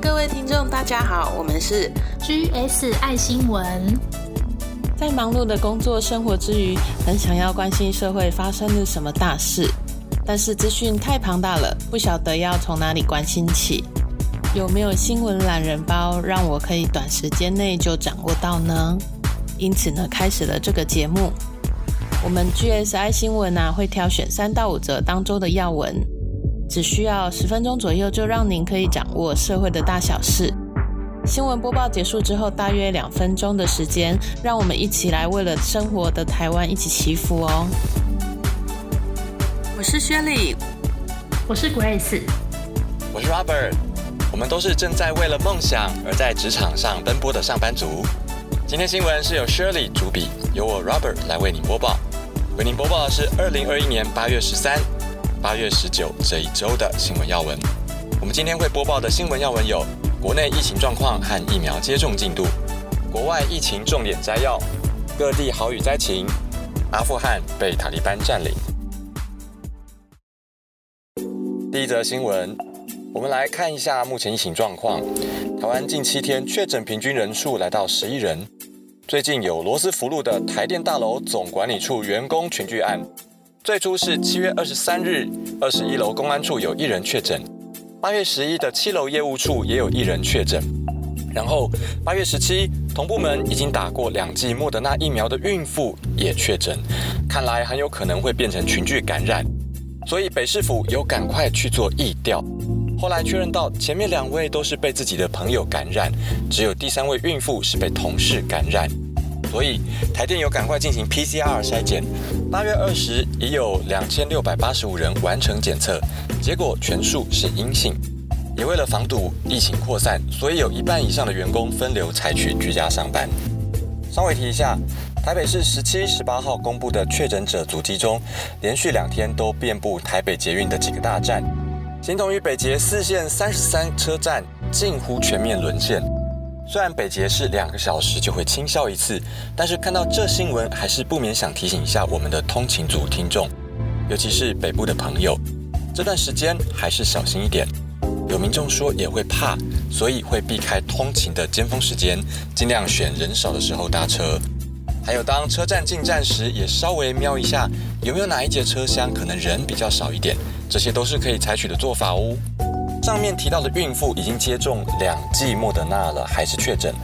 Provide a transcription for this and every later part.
各位听众，大家好，我们是 GS 爱新闻。在忙碌的工作生活之余，很想要关心社会发生了什么大事，但是资讯太庞大了，不晓得要从哪里关心起。有没有新闻懒人包，让我可以短时间内就掌握到呢？因此呢，开始了这个节目。我们 GSI 新闻呢，会挑选三到五则当周的要闻，只需要十分钟左右，就让您可以掌握社会的大小事。新闻播报结束之后，大约两分钟的时间，让我们一起来为了生活的台湾一起祈福哦。我是薛礼，我是 Grace，我是 Robert，我们都是正在为了梦想而在职场上奔波的上班族。今天新闻是由 Shirley 主笔，由我 Robert 来为您播报。为您播报的是二零二一年八月十三、八月十九这一周的新闻要闻。我们今天会播报的新闻要闻有：国内疫情状况和疫苗接种进度；国外疫情重点摘要；各地豪雨灾情；阿富汗被塔利班占领。第一则新闻，我们来看一下目前疫情状况。台湾近七天确诊平均人数来到十一人。最近有罗斯福路的台电大楼总管理处员工群聚案，最初是七月二十三日，二十一楼公安处有一人确诊，八月十一的七楼业务处也有一人确诊，然后八月十七，同部门已经打过两剂莫德纳疫苗的孕妇也确诊，看来很有可能会变成群聚感染，所以北市府有赶快去做疫调。后来确认到前面两位都是被自己的朋友感染，只有第三位孕妇是被同事感染，所以台电有赶快进行 PCR 筛检。八月二十已有两千六百八十五人完成检测，结果全数是阴性。也为了防堵疫情扩散，所以有一半以上的员工分流采取居家上班。稍微提一下，台北市十七、十八号公布的确诊者足迹中，连续两天都遍布台北捷运的几个大站。形同于北捷四线三十三车站近乎全面沦陷。虽然北捷是两个小时就会清消一次，但是看到这新闻，还是不免想提醒一下我们的通勤族听众，尤其是北部的朋友，这段时间还是小心一点。有民众说也会怕，所以会避开通勤的尖峰时间，尽量选人少的时候搭车。还有当车站进站时，也稍微瞄一下有没有哪一节车厢可能人比较少一点。这些都是可以采取的做法哦。上面提到的孕妇已经接种两剂莫德纳了，还是确诊？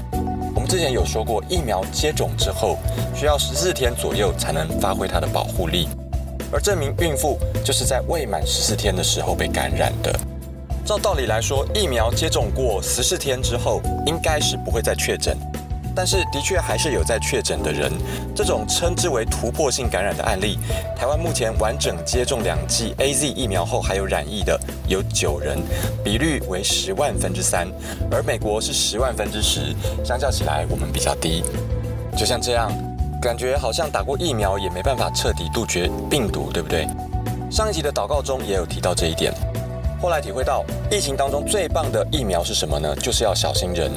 我们之前有说过，疫苗接种之后需要十四天左右才能发挥它的保护力，而这名孕妇就是在未满十四天的时候被感染的。照道理来说，疫苗接种过十四天之后，应该是不会再确诊。但是的确还是有在确诊的人，这种称之为突破性感染的案例，台湾目前完整接种两剂 A Z 疫苗后还有染疫的有九人，比率为十万分之三，而美国是十万分之十，相较起来我们比较低。就像这样，感觉好像打过疫苗也没办法彻底杜绝病毒，对不对？上一集的祷告中也有提到这一点，后来体会到疫情当中最棒的疫苗是什么呢？就是要小心人。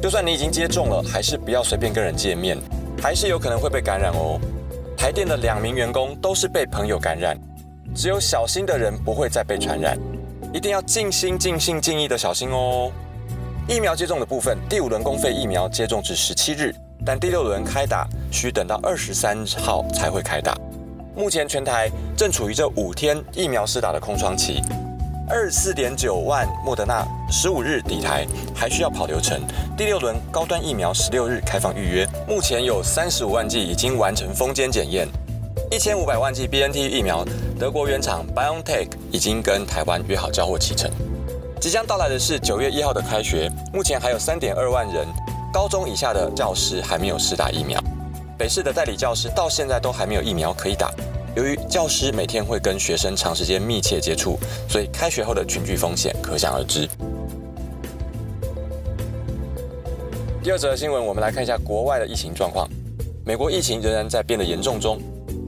就算你已经接种了，还是不要随便跟人见面，还是有可能会被感染哦。台电的两名员工都是被朋友感染，只有小心的人不会再被传染，一定要尽心、尽心、尽意的小心哦。疫苗接种的部分，第五轮公费疫苗接种至十七日，但第六轮开打需等到二十三号才会开打。目前全台正处于这五天疫苗施打的空窗期。二十四点九万莫德纳十五日抵台，还需要跑流程。第六轮高端疫苗十六日开放预约，目前有三十五万剂已经完成封间检验，一千五百万剂 BNT 疫苗，德国原厂 BioNTech 已经跟台湾约好交货启程。即将到来的是九月一号的开学，目前还有三点二万人高中以下的教师还没有施打疫苗，北市的代理教师到现在都还没有疫苗可以打。由于教师每天会跟学生长时间密切接触，所以开学后的群聚风险可想而知。第二则新闻，我们来看一下国外的疫情状况。美国疫情仍然在变得严重中，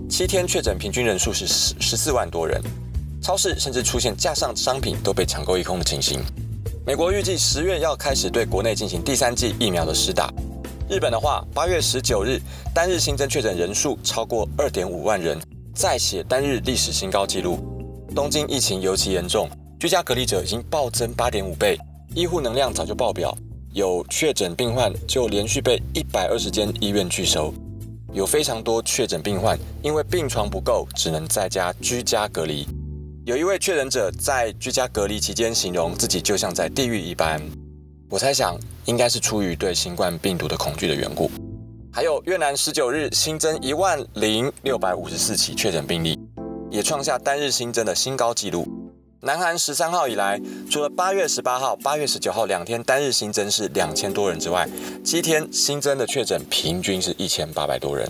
七天确诊平均人数是十十四万多人，超市甚至出现架上商品都被抢购一空的情形。美国预计十月要开始对国内进行第三剂疫苗的施打。日本的话，八月十九日单日新增确诊人数超过二点五万人。再写单日历史新高纪录。东京疫情尤其严重，居家隔离者已经暴增八点五倍，医护能量早就爆表，有确诊病患就连续被一百二十间医院拒收，有非常多确诊病患因为病床不够，只能在家居家隔离。有一位确诊者在居家隔离期间形容自己就像在地狱一般。我猜想，应该是出于对新冠病毒的恐惧的缘故。还有越南十九日新增一万零六百五十四起确诊病例，也创下单日新增的新高纪录。南韩十三号以来，除了八月十八号、八月十九号两天单日新增是两千多人之外，七天新增的确诊平均是一千八百多人。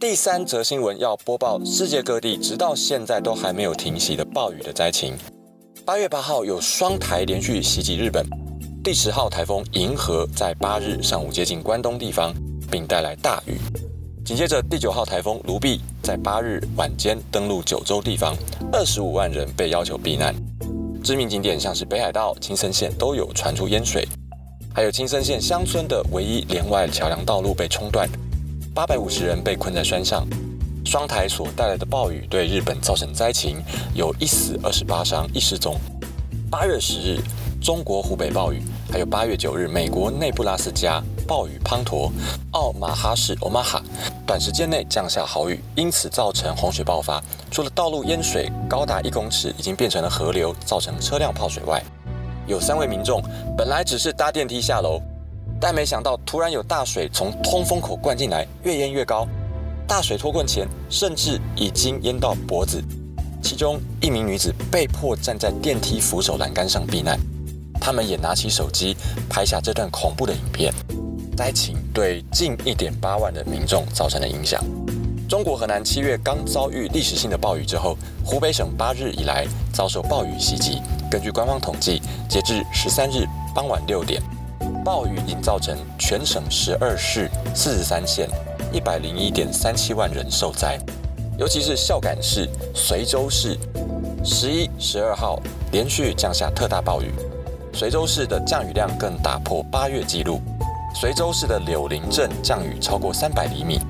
第三则新闻要播报世界各地直到现在都还没有停息的暴雨的灾情。八月八号有双台连续袭击日本，第十号台风银河在八日上午接近关东地方，并带来大雨。紧接着第九号台风卢碧在八日晚间登陆九州地方，二十五万人被要求避难。知名景点像是北海道青森县都有传出淹水，还有青森县乡村的唯一连外桥梁道路被冲断，八百五十人被困在山上。双台所带来的暴雨对日本造成灾情，有一死二十八伤一失踪。八月十日，中国湖北暴雨，还有八月九日，美国内布拉斯加暴雨滂沱，奥马哈市 Omaha 短时间内降下豪雨，因此造成洪水爆发。除了道路淹水高达一公尺，已经变成了河流，造成车辆泡水外，有三位民众本来只是搭电梯下楼，但没想到突然有大水从通风口灌进来，越淹越高。大水脱困前，甚至已经淹到脖子。其中一名女子被迫站在电梯扶手栏杆上避难，他们也拿起手机拍下这段恐怖的影片。灾情对近一点八万的民众造成了影响。中国河南七月刚遭遇历史性的暴雨之后，湖北省八日以来遭受暴雨袭击。根据官方统计，截至十三日傍晚六点，暴雨已造成全省十二市四十三县。一百零一点三七万人受灾，尤其是孝感市、随州市，十一、十二号连续降下特大暴雨，随州市的降雨量更打破八月纪录。随州市的柳林镇降雨超过三百厘米，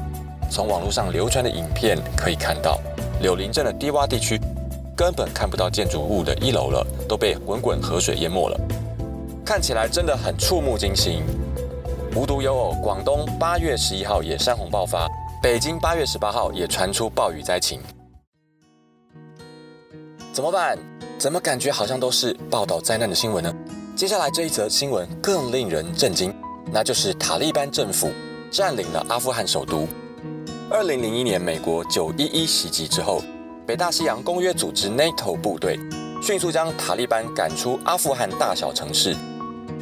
从网络上流传的影片可以看到，柳林镇的低洼地区根本看不到建筑物的一楼了，都被滚滚河水淹没了，看起来真的很触目惊心。无独有偶，广东八月十一号也山洪爆发，北京八月十八号也传出暴雨灾情。怎么办？怎么感觉好像都是报道灾难的新闻呢？接下来这一则新闻更令人震惊，那就是塔利班政府占领了阿富汗首都。二零零一年美国九一一袭击之后，北大西洋公约组织 NATO 部队迅速将塔利班赶出阿富汗大小城市。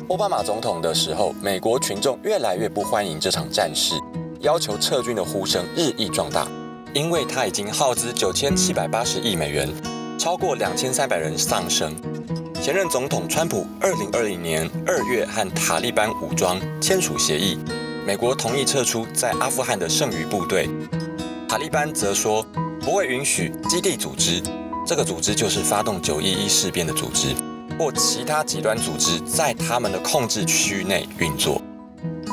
奥巴马总统的时候，美国群众越来越不欢迎这场战事，要求撤军的呼声日益壮大，因为他已经耗资九千七百八十亿美元，超过两千三百人丧生。前任总统川普二零二零年二月和塔利班武装签署协议，美国同意撤出在阿富汗的剩余部队，塔利班则说不会允许基地组织，这个组织就是发动九一一事变的组织。或其他极端组织在他们的控制区域内运作。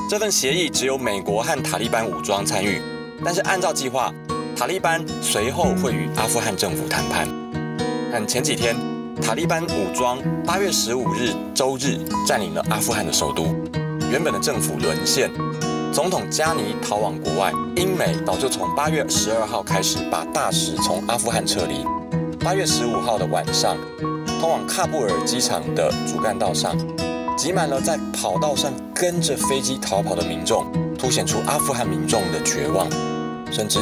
这份协议只有美国和塔利班武装参与，但是按照计划，塔利班随后会与阿富汗政府谈判。但前几天，塔利班武装八月十五日周日占领了阿富汗的首都，原本的政府沦陷，总统加尼逃往国外。英美早就从八月十二号开始把大使从阿富汗撤离。八月十五号的晚上。通往喀布尔机场的主干道上，挤满了在跑道上跟着飞机逃跑的民众，凸显出阿富汗民众的绝望。甚至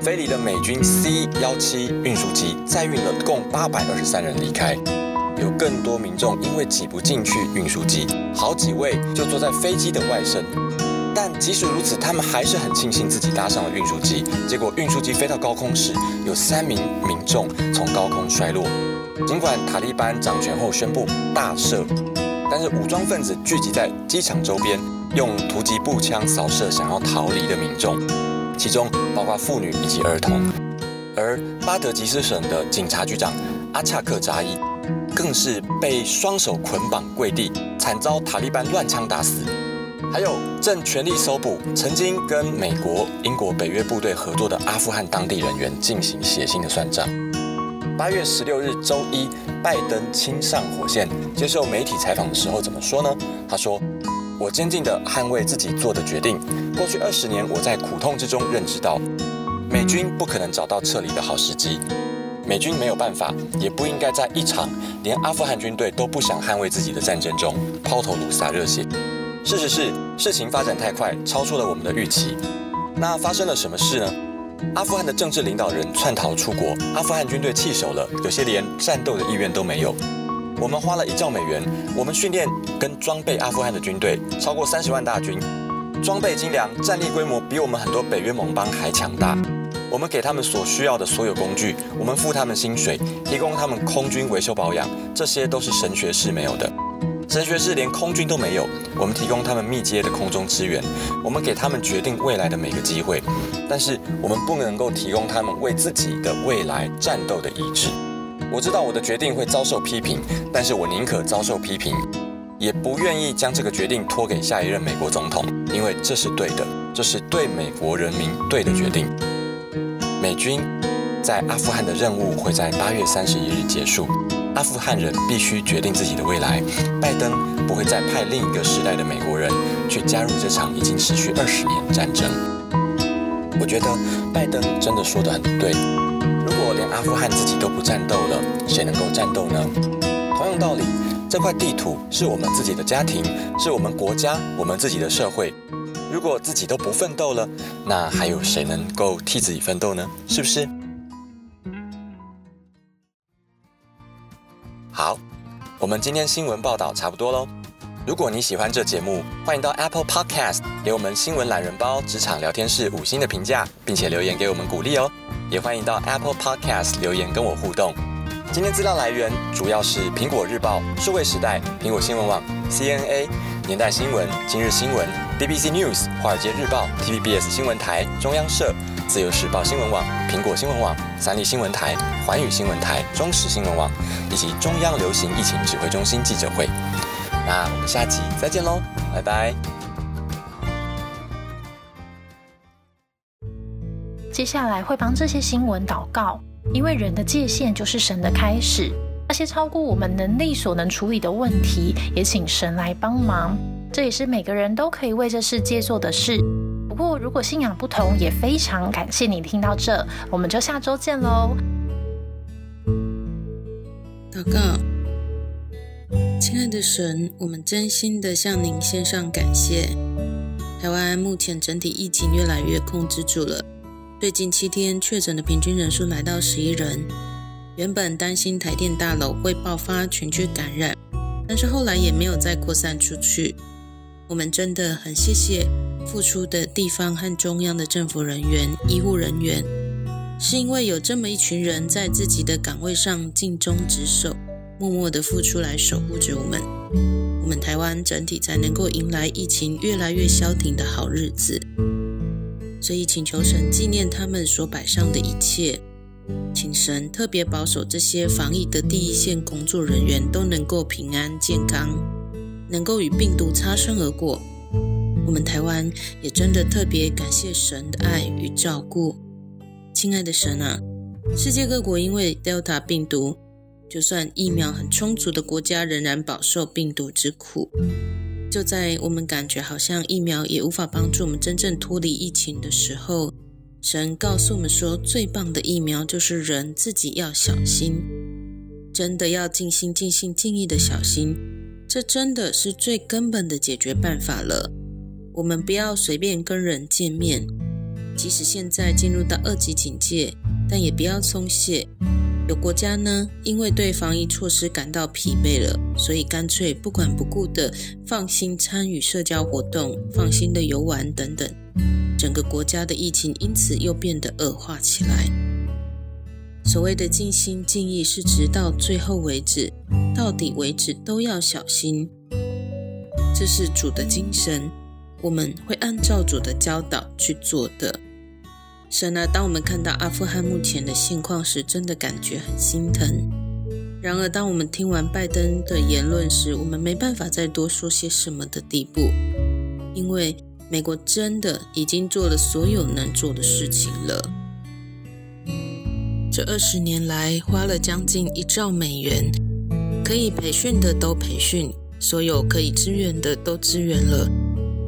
飞离的美军 C 幺七运输机载运了共八百二十三人离开，有更多民众因为挤不进去运输机，好几位就坐在飞机的外身。但即使如此，他们还是很庆幸自己搭上了运输机。结果运输机飞到高空时，有三名民众从高空摔落。尽管塔利班掌权后宣布大赦，但是武装分子聚集在机场周边，用突击步枪扫射想要逃离的民众，其中包括妇女以及儿童。而巴德吉斯省的警察局长阿恰克扎伊，更是被双手捆绑跪地，惨遭塔利班乱枪打死。还有正全力搜捕曾经跟美国、英国、北约部队合作的阿富汗当地人员，进行血腥的算账。八月十六日周一，拜登亲上火线接受媒体采访的时候怎么说呢？他说：“我坚定地捍卫自己做的决定。过去二十年，我在苦痛之中认知到，美军不可能找到撤离的好时机。美军没有办法，也不应该在一场连阿富汗军队都不想捍卫自己的战争中抛头颅洒热血。事实是，事情发展太快，超出了我们的预期。那发生了什么事呢？”阿富汗的政治领导人窜逃出国，阿富汗军队弃守了，有些连战斗的意愿都没有。我们花了一兆美元，我们训练跟装备阿富汗的军队超过三十万大军，装备精良，战力规模比我们很多北约盟邦还强大。我们给他们所需要的所有工具，我们付他们薪水，提供他们空军维修保养，这些都是神学士没有的。神学士连空军都没有，我们提供他们密接的空中支援，我们给他们决定未来的每个机会，但是我们不能够提供他们为自己的未来战斗的意志。我知道我的决定会遭受批评，但是我宁可遭受批评，也不愿意将这个决定托给下一任美国总统，因为这是对的，这是对美国人民对的决定。美军在阿富汗的任务会在八月三十一日结束。阿富汗人必须决定自己的未来。拜登不会再派另一个时代的美国人去加入这场已经持续二十年战争。我觉得拜登真的说得很对。阿富汗自己都不战斗了，谁能够战斗呢？同样道理，这块地图是我们自己的家庭，是我们国家、我们自己的社会。如果自己都不奋斗了，那还有谁能够替自己奋斗呢？是不是？好，我们今天新闻报道差不多喽。如果你喜欢这节目，欢迎到 Apple Podcast 给我们新闻懒人包职场聊天室五星的评价，并且留言给我们鼓励哦。也欢迎到 Apple Podcast 留言跟我互动。今天资料来源主要是苹果日报、数位时代、苹果新闻网、CNA、年代新闻、今日新闻、BBC News、华尔街日报、TVBS 新闻台、中央社。自由时报新闻网、苹果新闻网、三立新闻台、环宇新闻台、中时新闻网，以及中央流行疫情指挥中心记者会。那我们下集再见喽，拜拜。接下来会帮这些新闻祷告，因为人的界限就是神的开始。那些超过我们能力所能处理的问题，也请神来帮忙。这也是每个人都可以为这世界做的事。不过，如果信仰不同，也非常感谢你听到这，我们就下周见喽。祷告，亲爱的神，我们真心的向您献上感谢。台湾目前整体疫情越来越控制住了，最近七天确诊的平均人数来到十一人。原本担心台电大楼会爆发群聚感染，但是后来也没有再扩散出去。我们真的很谢谢。付出的地方和中央的政府人员、医护人员，是因为有这么一群人在自己的岗位上尽忠职守，默默的付出来守护着我们，我们台湾整体才能够迎来疫情越来越消停的好日子。所以请求神纪念他们所摆上的一切，请神特别保守这些防疫的第一线工作人员都能够平安健康，能够与病毒擦身而过。我们台湾也真的特别感谢神的爱与照顾，亲爱的神啊！世界各国因为 Delta 病毒，就算疫苗很充足的国家，仍然饱受病毒之苦。就在我们感觉好像疫苗也无法帮助我们真正脱离疫情的时候，神告诉我们说，最棒的疫苗就是人自己要小心，真的要尽心、尽心、尽意的小心，这真的是最根本的解决办法了。我们不要随便跟人见面，即使现在进入到二级警戒，但也不要松懈。有国家呢，因为对防疫措施感到疲惫了，所以干脆不管不顾的放心参与社交活动、放心的游玩等等，整个国家的疫情因此又变得恶化起来。所谓的尽心尽意，是直到最后为止，到底为止都要小心，这是主的精神。我们会按照主的教导去做的。神啊，当我们看到阿富汗目前的现况时，真的感觉很心疼。然而，当我们听完拜登的言论时，我们没办法再多说些什么的地步，因为美国真的已经做了所有能做的事情了。这二十年来花了将近一兆美元，可以培训的都培训，所有可以支援的都支援了。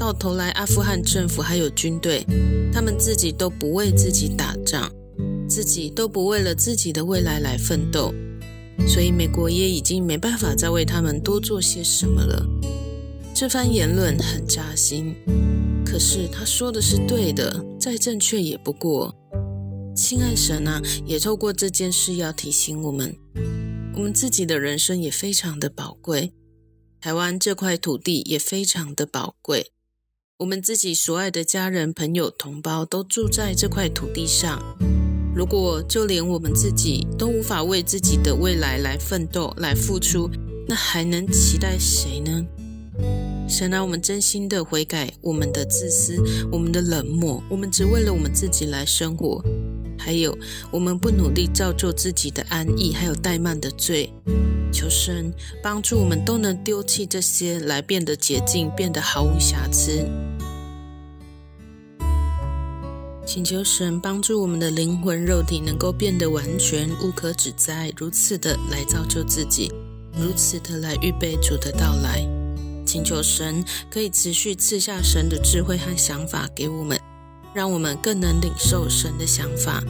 到头来，阿富汗政府还有军队，他们自己都不为自己打仗，自己都不为了自己的未来来奋斗，所以美国也已经没办法再为他们多做些什么了。这番言论很扎心，可是他说的是对的，再正确也不过。亲爱神啊，也透过这件事要提醒我们，我们自己的人生也非常的宝贵，台湾这块土地也非常的宝贵，我们自己所爱的家人、朋友、同胞都住在这块土地上。如果就连我们自己都无法为自己的未来来奋斗、来付出，那还能期待谁呢？神啊，我们真心的悔改我们的自私、我们的冷漠，我们只为了我们自己来生活。还有，我们不努力造就自己的安逸，还有怠慢的罪。求神帮助我们都能丢弃这些，来变得洁净，变得毫无瑕疵。请求神帮助我们的灵魂、肉体能够变得完全无可指摘，如此的来造就自己，如此的来预备主的到来。请求神可以持续赐下神的智慧和想法给我们。让我们更能领受神的想法，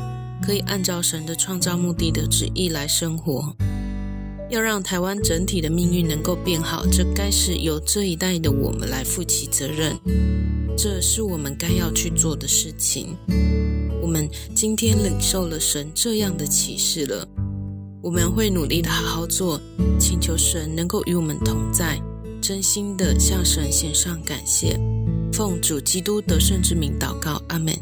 可以按照神的创造目的的旨意来生活。要让台湾整体的命运能够变好，这该是由这一代的我们来负起责任。这是我们该要去做的事情。我们今天领受了神这样的启示了，我们会努力的好好做，请求神能够与我们同在，真心的向神献上感谢。奉主基督得胜之名祷告，阿门。